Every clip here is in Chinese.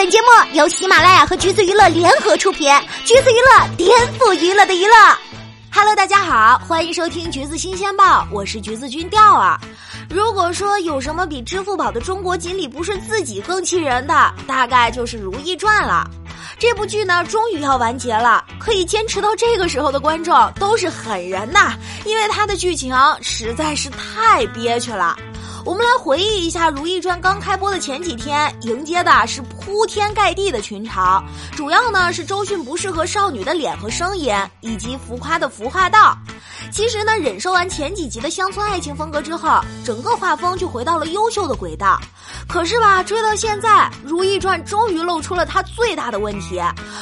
本节目由喜马拉雅和橘子娱乐联合出品，橘子娱乐颠覆娱乐的娱乐。Hello，大家好，欢迎收听《橘子新鲜报》，我是橘子君钓儿。如果说有什么比支付宝的中国锦鲤不是自己更气人的，大概就是《如懿传》了。这部剧呢，终于要完结了，可以坚持到这个时候的观众都是狠人呐，因为它的剧情实在是太憋屈了。我们来回忆一下《如懿传》刚开播的前几天，迎接的是铺天盖地的群嘲，主要呢是周迅不适合少女的脸和声音，以及浮夸的服化道。其实呢，忍受完前几集的乡村爱情风格之后，整个画风就回到了优秀的轨道。可是吧，追到现在，《如懿传》终于露出了它最大的问题。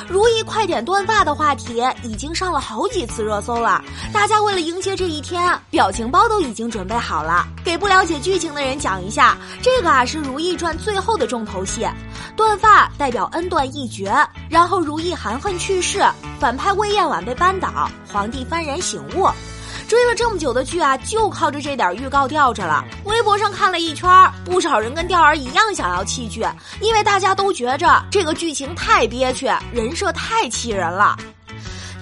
如懿快点断发的话题已经上了好几次热搜了，大家为了迎接这一天，表情包都已经准备好了。给不了解剧情的人讲一下，这个啊是《如懿传》最后的重头戏，断发代表恩断义绝，然后如懿含恨去世，反派魏嬿婉被扳倒，皇帝幡然醒悟。追了这么久的剧啊，就靠着这点预告吊着了。微博上看了一圈，不少人跟钓儿一样想要弃剧，因为大家都觉着这个剧情太憋屈，人设太气人了。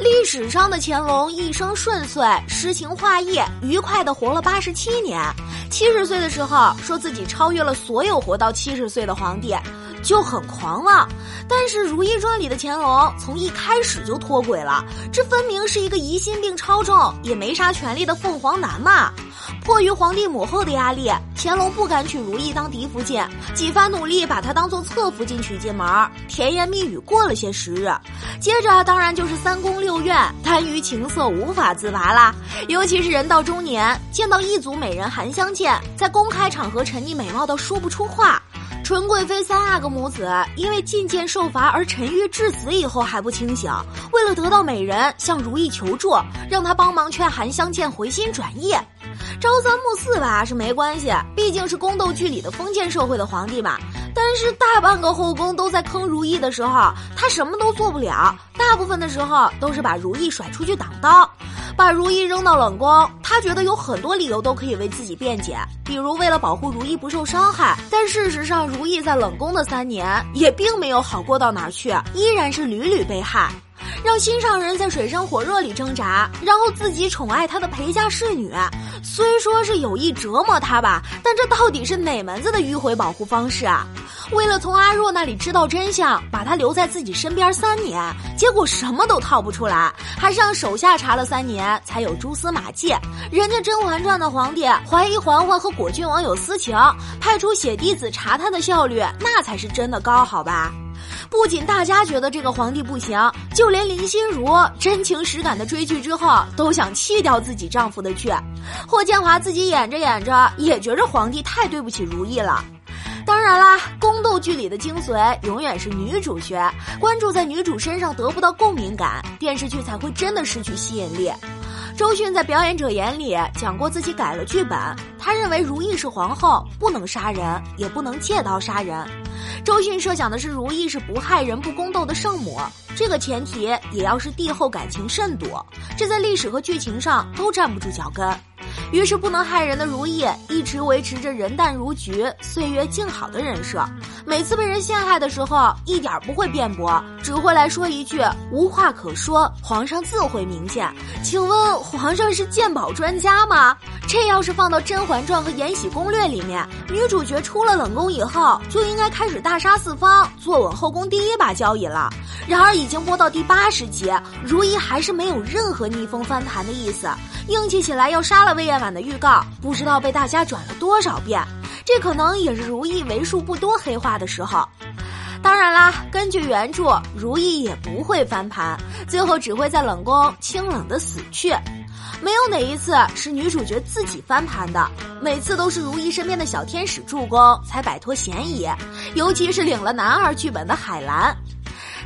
历史上的乾隆一生顺遂，诗情画意，愉快的活了八十七年。七十岁的时候，说自己超越了所有活到七十岁的皇帝。就很狂妄，但是《如懿传》里的乾隆从一开始就脱轨了，这分明是一个疑心病超重也没啥权力的凤凰男嘛！迫于皇帝母后的压力，乾隆不敢娶如懿当嫡福晋，几番努力把她当做侧福晋娶进门，甜言蜜语过了些时日，接着当然就是三宫六院，贪于情色无法自拔啦。尤其是人到中年，见到一组美人韩香见，在公开场合沉溺美貌到说不出话。纯贵妃三阿哥母子因为进谏受罚而沉郁致死以后还不清醒，为了得到美人向如懿求助，让她帮忙劝韩相见回心转意。朝三暮四吧是没关系，毕竟是宫斗剧里的封建社会的皇帝嘛。但是大半个后宫都在坑如懿的时候，他什么都做不了，大部分的时候都是把如懿甩出去挡刀。把如懿扔到冷宫，他觉得有很多理由都可以为自己辩解，比如为了保护如懿不受伤害。但事实上，如懿在冷宫的三年也并没有好过到哪儿去，依然是屡屡被害，让心上人在水深火热里挣扎，然后自己宠爱她的陪嫁侍女，虽说是有意折磨她吧，但这到底是哪门子的迂回保护方式啊？为了从阿若那里知道真相，把她留在自己身边三年，结果什么都套不出来，还是让手下查了三年才有蛛丝马迹。人家《甄嬛传》的皇帝怀疑嬛嬛和果郡王有私情，派出血滴子查他的效率那才是真的高，好吧？不仅大家觉得这个皇帝不行，就连林心如真情实感的追剧之后，都想弃掉自己丈夫的剧。霍建华自己演着演着，也觉着皇帝太对不起如懿了。当然啦，宫斗剧里的精髓永远是女主角，关注在女主身上得不到共鸣感，电视剧才会真的失去吸引力。周迅在表演者眼里讲过自己改了剧本，他认为如懿是皇后，不能杀人，也不能借刀杀人。周迅设想的是如懿是不害人、不宫斗的圣母，这个前提也要是帝后感情甚笃，这在历史和剧情上都站不住脚跟。于是不能害人的如懿一直维持着人淡如菊、岁月静好的人设，每次被人陷害的时候，一点不会辩驳，只会来说一句“无话可说”，皇上自会明鉴。请问皇上是鉴宝专家吗？这要是放到《甄嬛传》和《延禧攻略》里面，女主角出了冷宫以后，就应该开始大杀四方，坐稳后宫第一把交椅了。然而已经播到第八十集，如懿还是没有任何逆风翻盘的意思。硬气起来要杀了魏嬿婉的预告，不知道被大家转了多少遍。这可能也是如懿为数不多黑化的时候。当然啦，根据原著，如懿也不会翻盘，最后只会在冷宫清冷的死去。没有哪一次是女主角自己翻盘的，每次都是如懿身边的小天使助攻才摆脱嫌疑。尤其是领了男二剧本的海兰，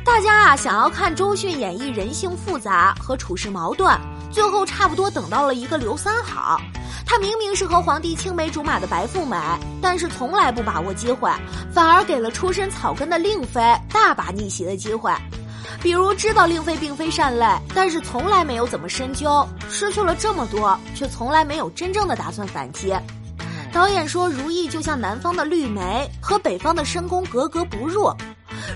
大家啊想要看周迅演绎人性复杂和处事矛盾。最后差不多等到了一个刘三好，她明明是和皇帝青梅竹马的白富美，但是从来不把握机会，反而给了出身草根的令妃大把逆袭的机会。比如知道令妃并非善类，但是从来没有怎么深究，失去了这么多，却从来没有真正的打算反击。导演说如懿就像南方的绿梅和北方的深宫格格不入。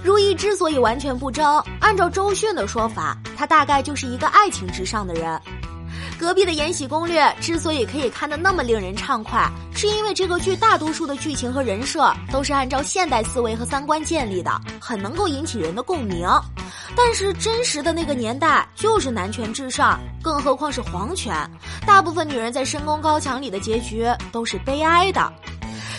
如懿之所以完全不争，按照周迅的说法，她大概就是一个爱情至上的人。隔壁的《延禧攻略》之所以可以看得那么令人畅快，是因为这个剧大多数的剧情和人设都是按照现代思维和三观建立的，很能够引起人的共鸣。但是真实的那个年代就是男权至上，更何况是皇权，大部分女人在深宫高墙里的结局都是悲哀的。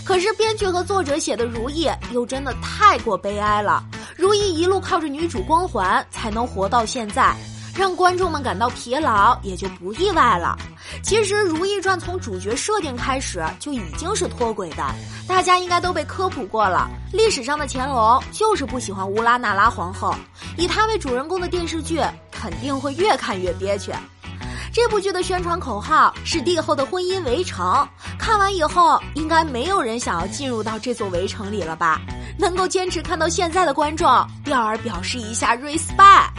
可是编剧和作者写的如懿又真的太过悲哀了，如懿一路靠着女主光环才能活到现在。让观众们感到疲劳也就不意外了。其实《如懿传》从主角设定开始就已经是脱轨的，大家应该都被科普过了。历史上的乾隆就是不喜欢乌拉那拉皇后，以她为主人公的电视剧肯定会越看越憋屈。这部剧的宣传口号是“帝后的婚姻围城”，看完以后应该没有人想要进入到这座围城里了吧？能够坚持看到现在的观众，调儿表示一下 respect。